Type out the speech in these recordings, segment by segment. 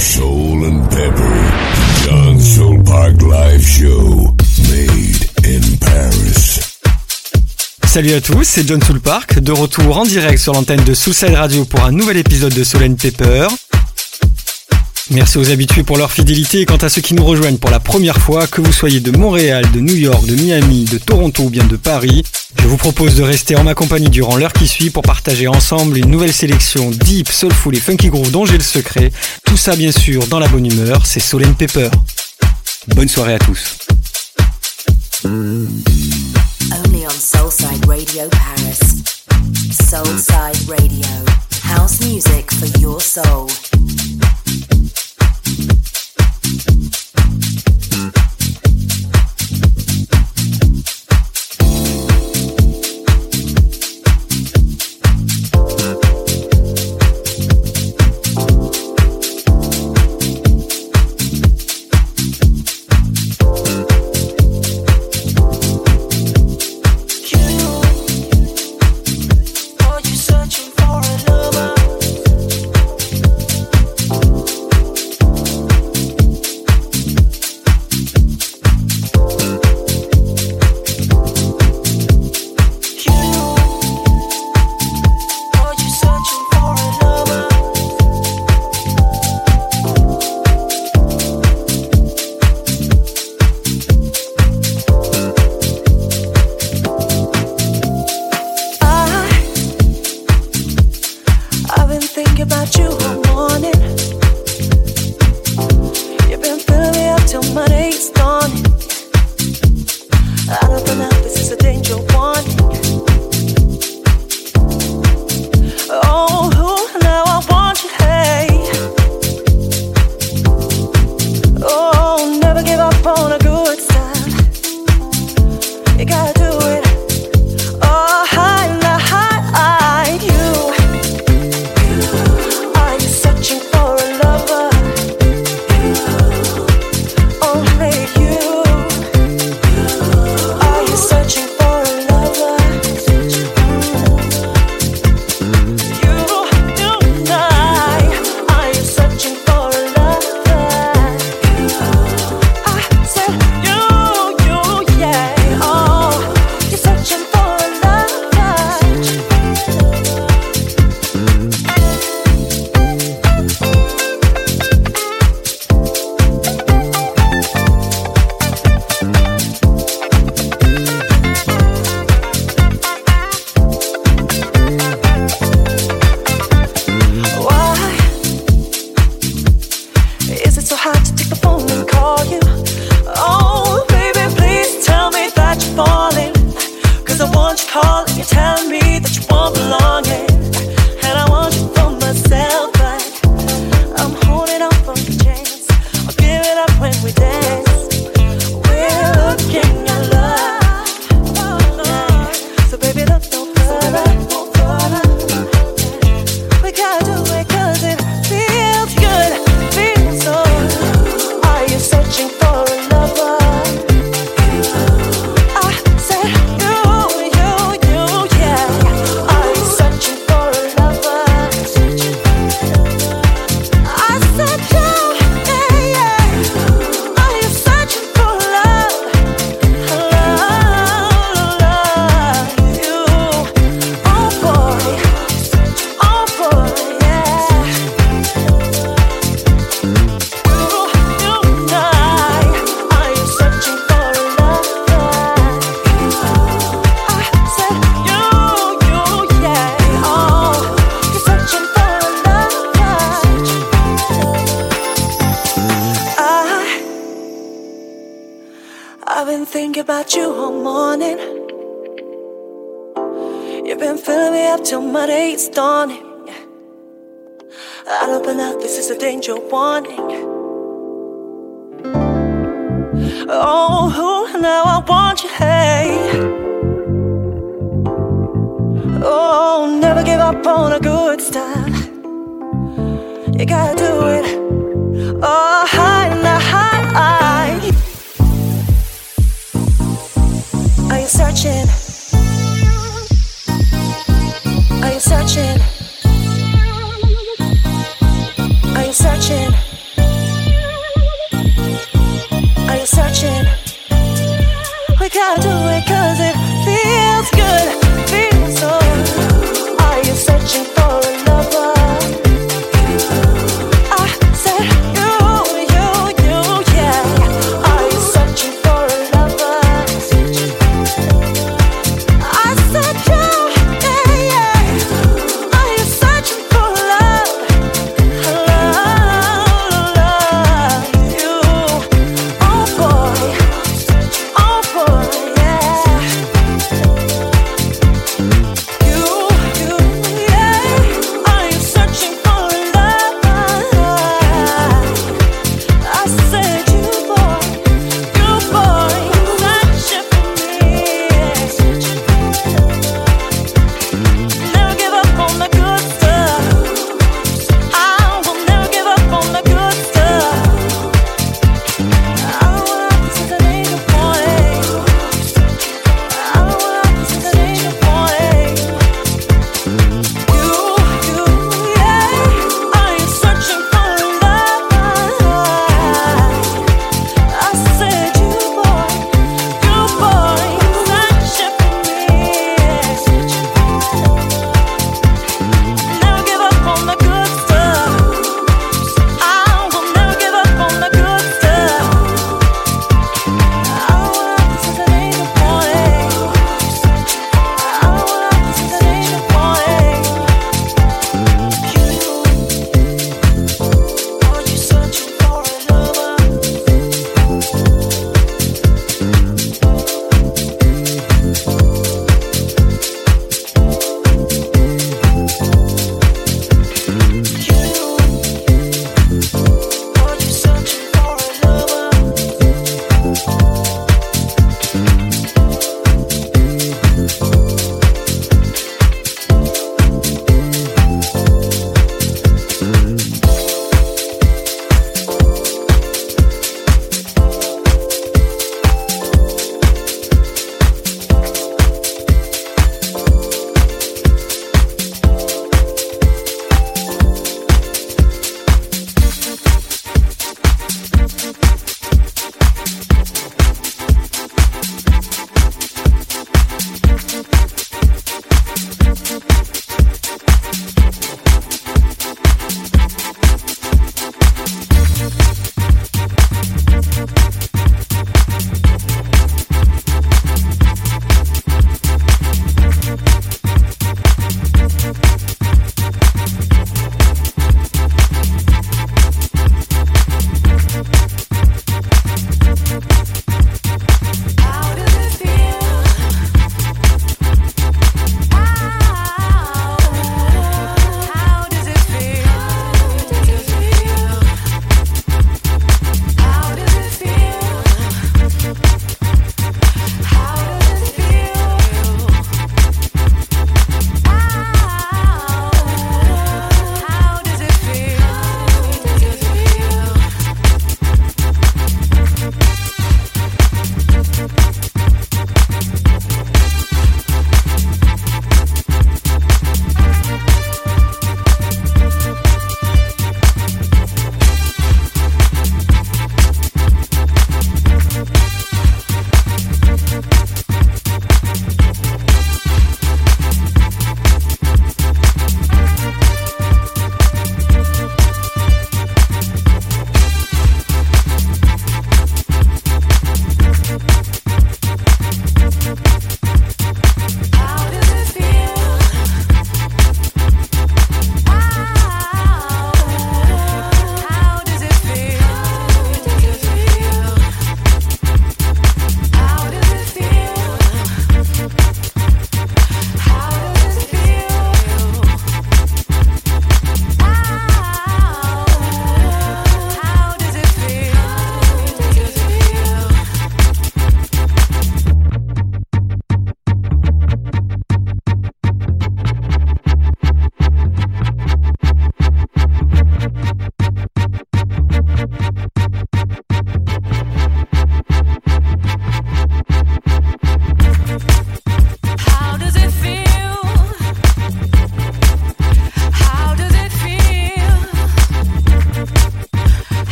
Soul and Pepper. John Soul Park Live Show. Made in Paris. Salut à tous, c'est John Soul Park, de retour en direct sur l'antenne de Soulside Radio pour un nouvel épisode de Soul and Pepper. Merci aux habitués pour leur fidélité quant à ceux qui nous rejoignent pour la première fois, que vous soyez de Montréal, de New York, de Miami, de Toronto ou bien de Paris, je vous propose de rester en ma compagnie durant l'heure qui suit pour partager ensemble une nouvelle sélection deep, soulful et funky groove dont j'ai le secret. Tout ça bien sûr dans la bonne humeur, c'est Soul and Pepper. Bonne soirée à tous. Warning. Oh, now I want you, hey. Oh, never give up on a good start. You gotta do it. Oh, high and high. Are? Are you searching? Are you searching?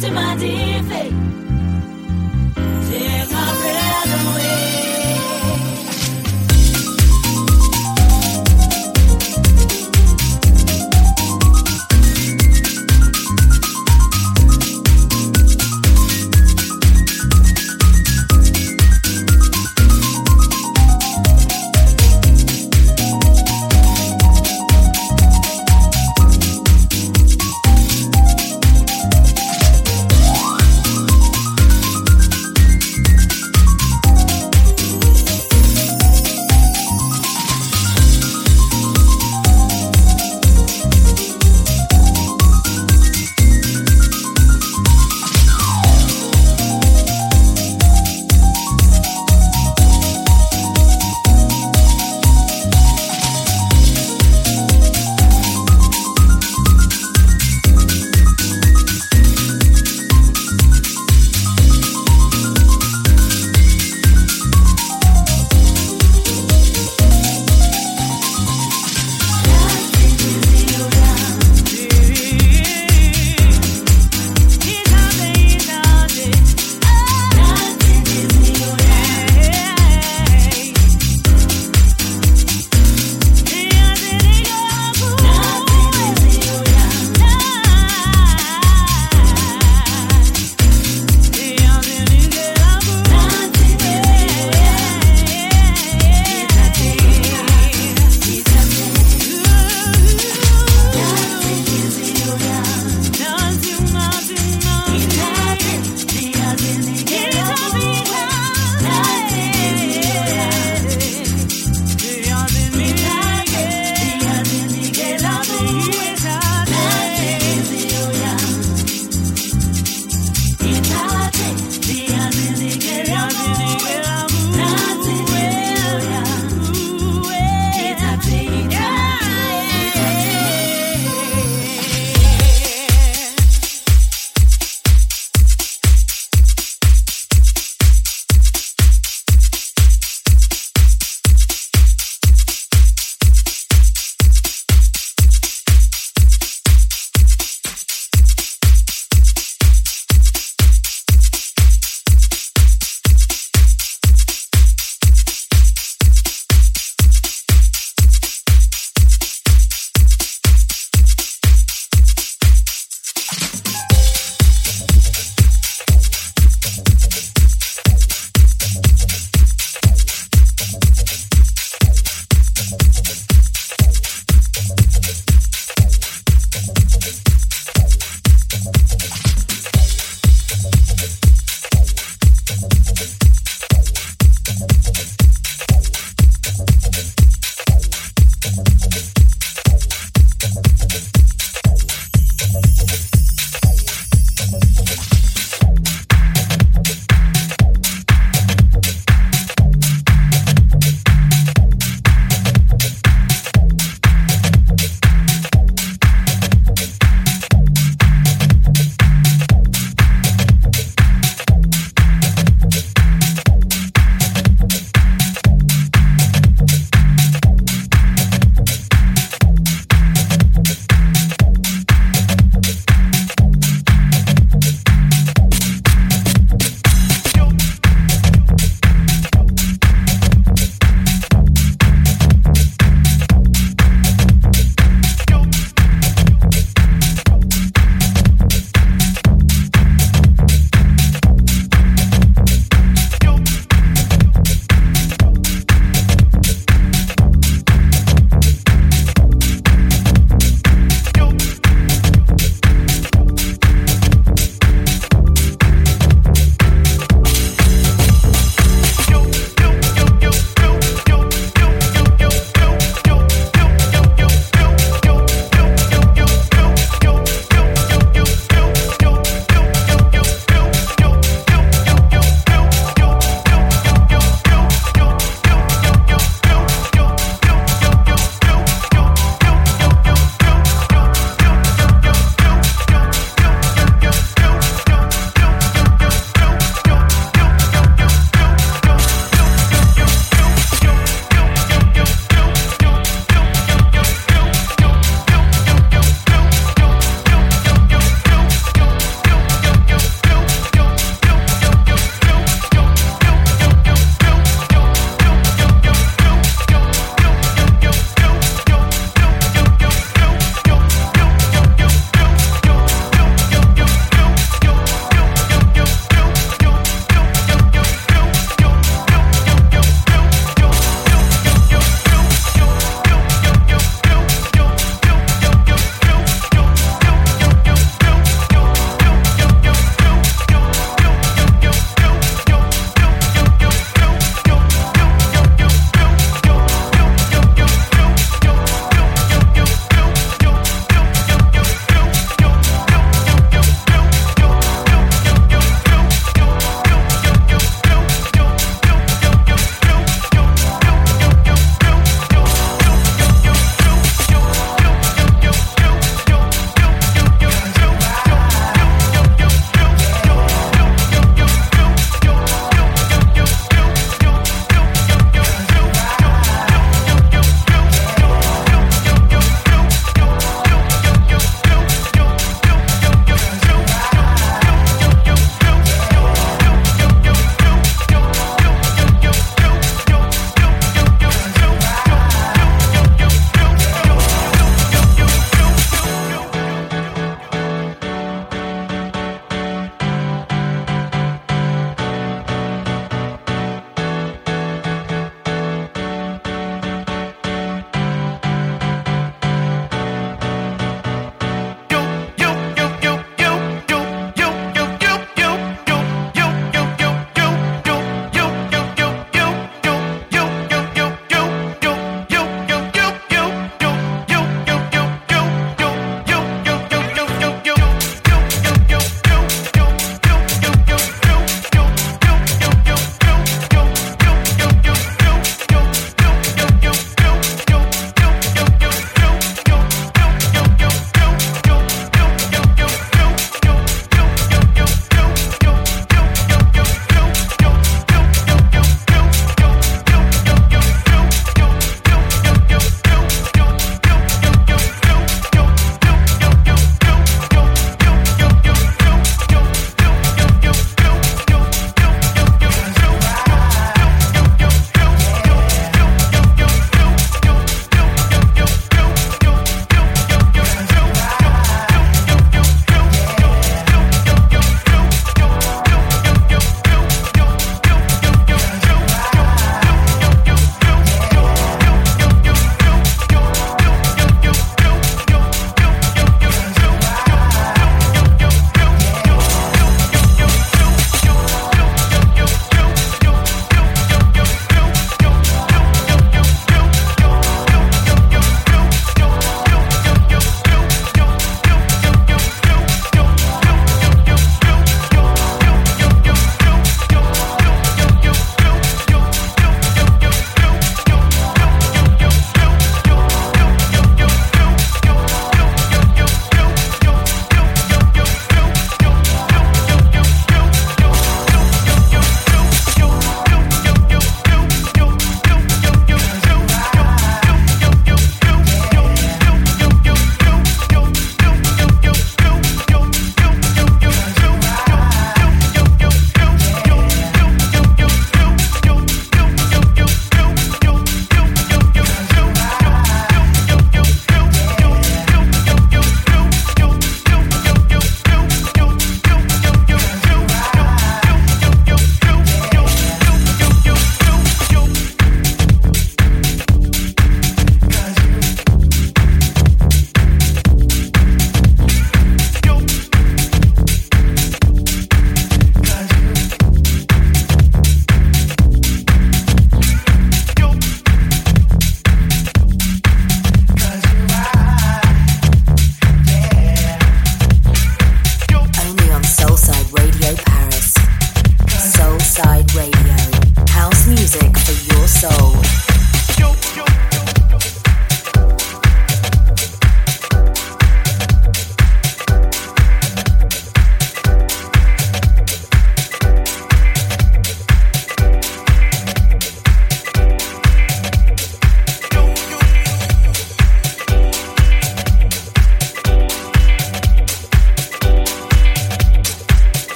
To my di.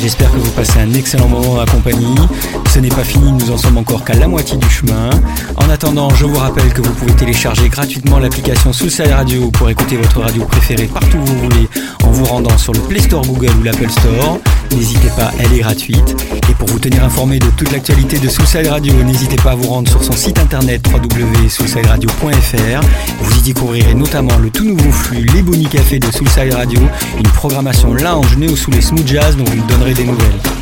J'espère que vous passez un excellent moment en compagnie. Ce n'est pas fini, nous en sommes encore qu'à la moitié du chemin. En attendant, je vous rappelle que vous pouvez télécharger gratuitement l'application Soulside Radio pour écouter votre radio préférée partout où vous voulez en vous rendant sur le Play Store Google ou l'Apple Store. N'hésitez pas, elle est gratuite. Et pour vous tenir informé de toute l'actualité de Soulside Radio, n'hésitez pas à vous rendre sur son site internet www.soulsideradio.fr. Vous y découvrirez notamment le tout nouveau flux Les Bonnie Café de Soulside Radio, une programmation lounge néo sous les smooth jazz dont vous me donnerez des nouvelles.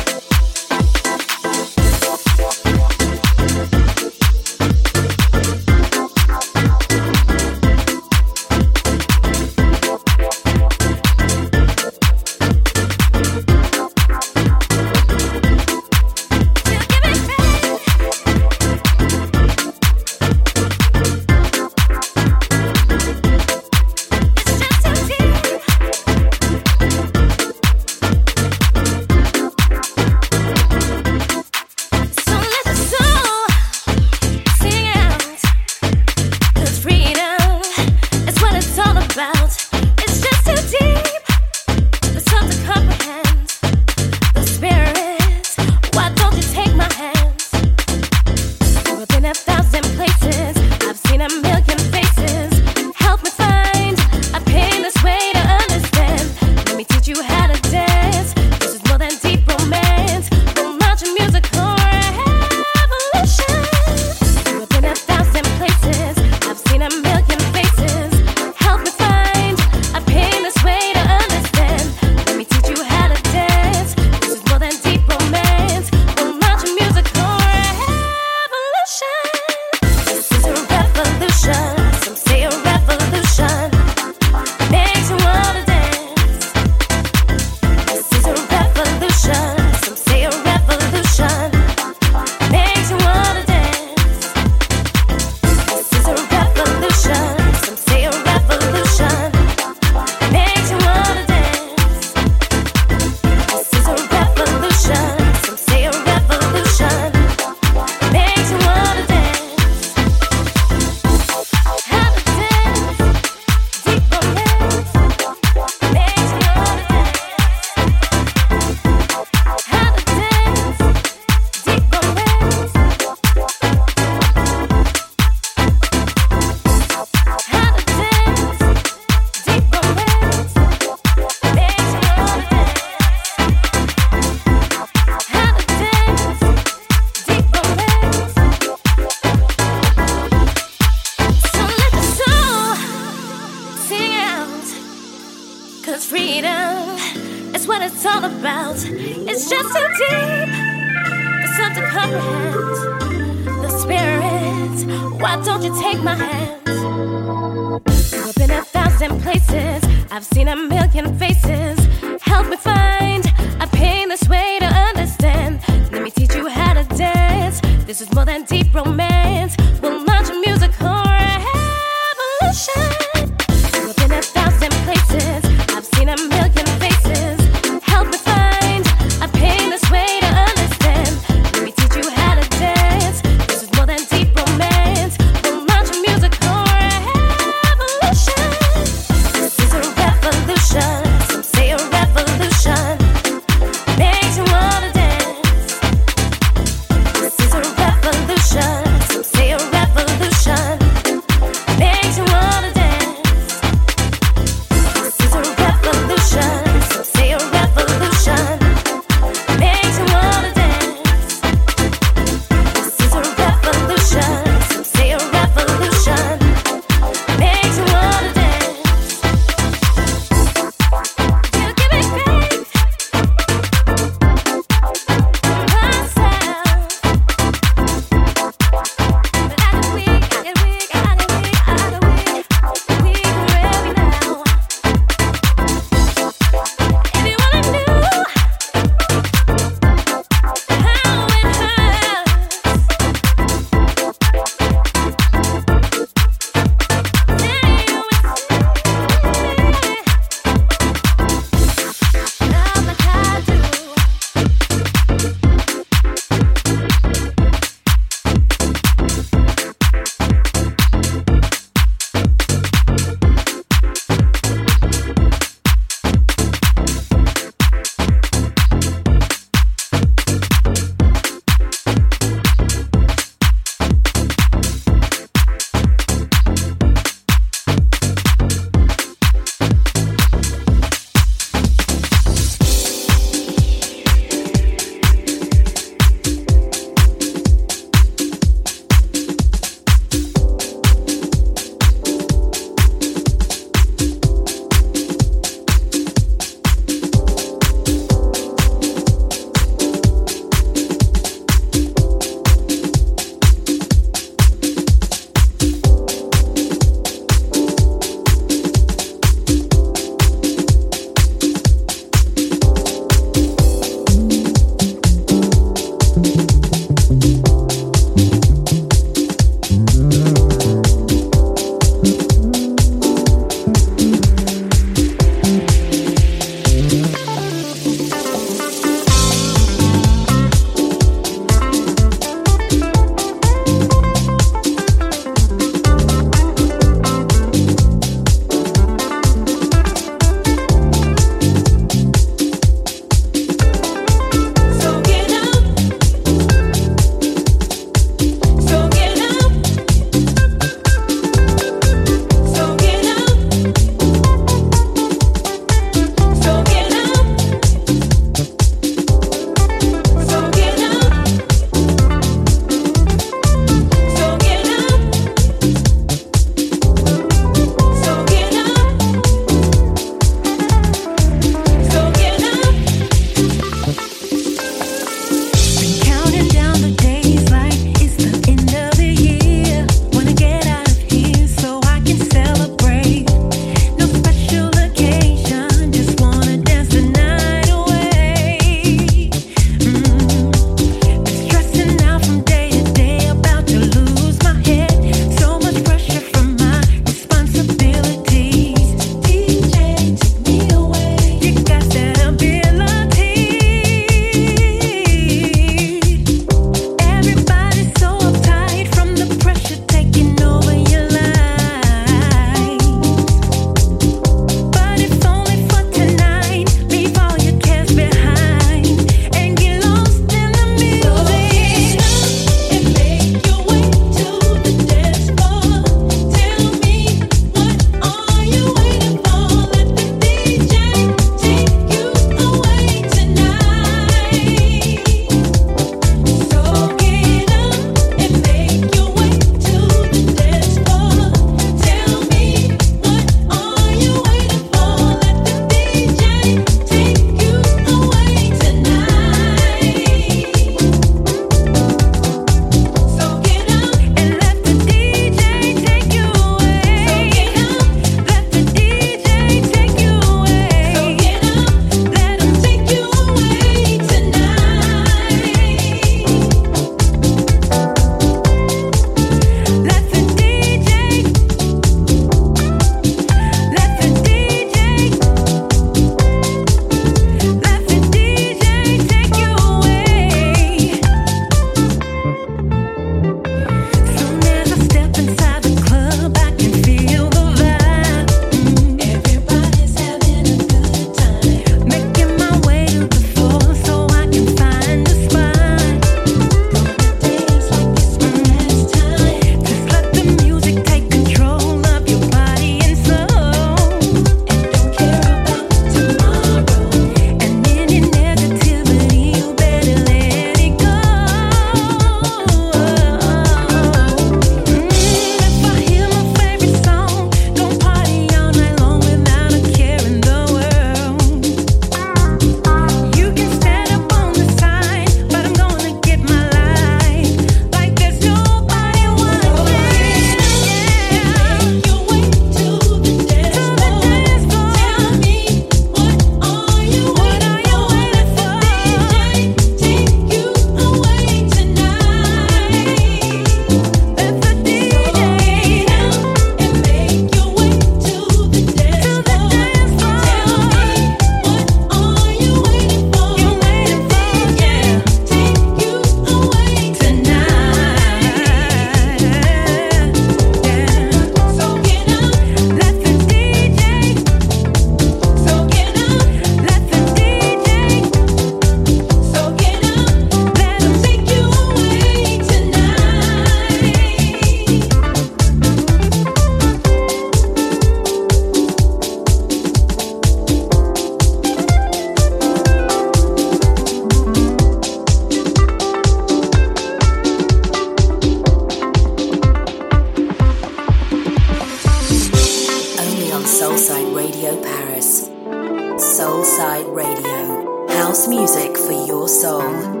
Soul.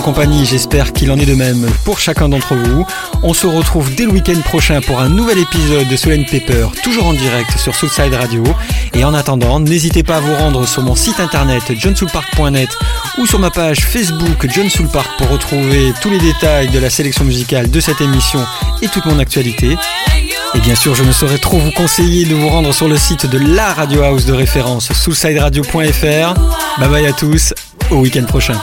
Compagnie, j'espère qu'il en est de même pour chacun d'entre vous. On se retrouve dès le week-end prochain pour un nouvel épisode de Solène Paper, toujours en direct sur Soulside Radio. Et en attendant, n'hésitez pas à vous rendre sur mon site internet johnsoulpark.net ou sur ma page Facebook John pour retrouver tous les détails de la sélection musicale de cette émission et toute mon actualité. Et bien sûr, je ne saurais trop vous conseiller de vous rendre sur le site de la radio house de référence, soulsideradio.fr. Bye bye à tous, au week-end prochain.